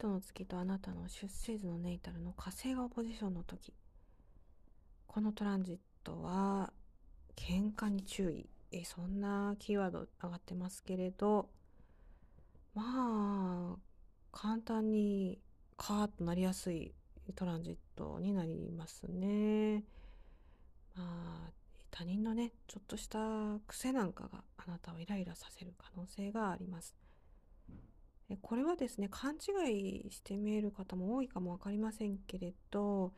トの月とあなたの出生図のネイタルの火星がオポジションの時このトランジットは喧嘩に注意えそんなキーワード上がってますけれどまあ簡単にカーッとなりやすいトランジットになりますね。まあ他人のねちょっとした癖なんかがあなたをイライラさせる可能性があります。これはですね勘違いして見える方も多いかも分かりませんけれど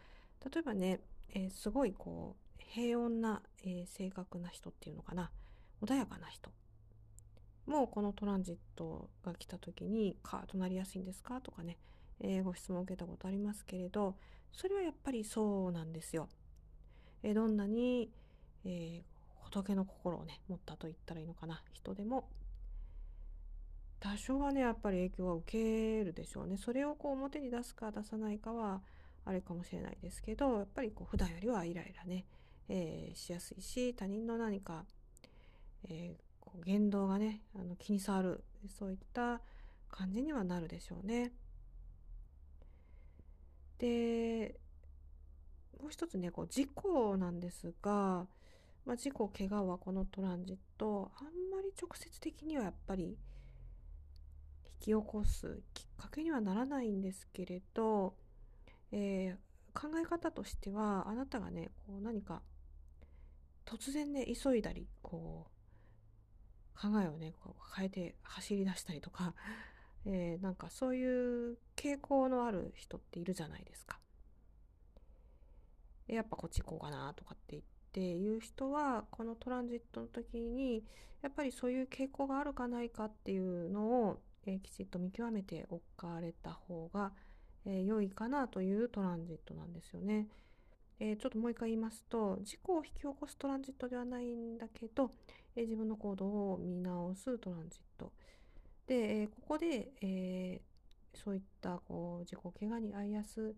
例えばね、えー、すごいこう平穏な、えー、正確な人っていうのかな。穏やかな人。もうこのトランジットが来た時にカーとなりやすいんですか？とかね、えー、ご質問を受けたことありますけれどそれはやっぱりそうなんですよ。え、どんなに、え、仏の心をね持ったと言ったらいいのかな。人でも多少はねやっぱり影響は受けるでしょうね。それをこう表に出すか出さないかはあれかもしれないですけどやっぱりこう普段よりはイライラね、えー、しやすいし他人の何か、えー、こう言動がねあの気に障るそういった感じにはなるでしょうね。でもう一つねこう事故なんですが、まあ、事故怪我はこのトランジットあんまり直接的にはやっぱりき起こすきっかけにはならないんですけれど、えー、考え方としてはあなたがねこう何か突然ね急いだりこう考えをねこう変えて走り出したりとか、えー、なんかそういう傾向のある人っているじゃないですか。やっぱこっち行こうかなとかって言っていう人はこのトランジットの時にやっぱりそういう傾向があるかないかっていうのを、えー、きちっと見極めておかれた方が、えー、良いかなというトランジットなんですよね。えー、ちょっともう一回言いますと事故を引き起こすトランジットではないんだけど、えー、自分の行動を見直すトランジットで、えー、ここで、えそういったこう自己怪我に遭いやす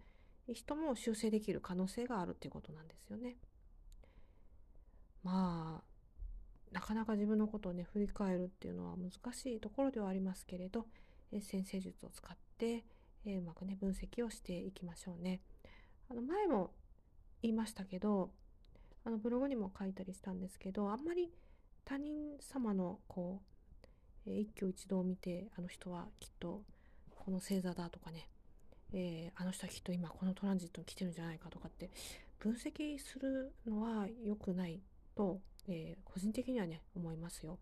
い人も修正できる可能性があるっていうことなんですよね。まあなかなか自分のことをね振り返るっていうのは難しいところではありますけれど、え先生術を使って、えうまくね分析をしていきましょうね。あの前も言いましたけどあのブログにも書いたりしたんですけどあんまり他人様のこう、え、一挙一動を見てあの人はきっとこの星座だとかね、えー、あの人はきっと今このトランジットに来てるんじゃないかとかって分析するのは良くないと、えー、個人的にはね思いますよ。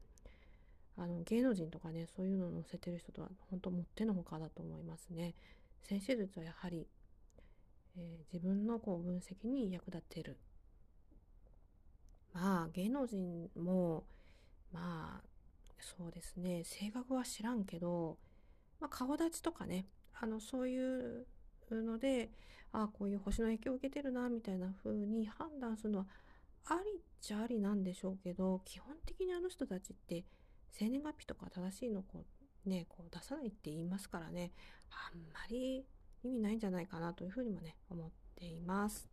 あの芸能人とかねそういうのを載せてる人とは本当もってのほかだと思いますね。先生術はやはりえー、自分のこう分析に役立てる。まあ芸能人もまあそうですね性格は知らんけど、まあ、顔立ちとかねあのそういうのでああこういう星の影響を受けてるなみたいな風に判断するのはありっちゃありなんでしょうけど基本的にあの人たちって生年月日とか正しいのこうねこう出さないって言いますからねあんまり意味ないんじゃないかなというふうにもね思っています。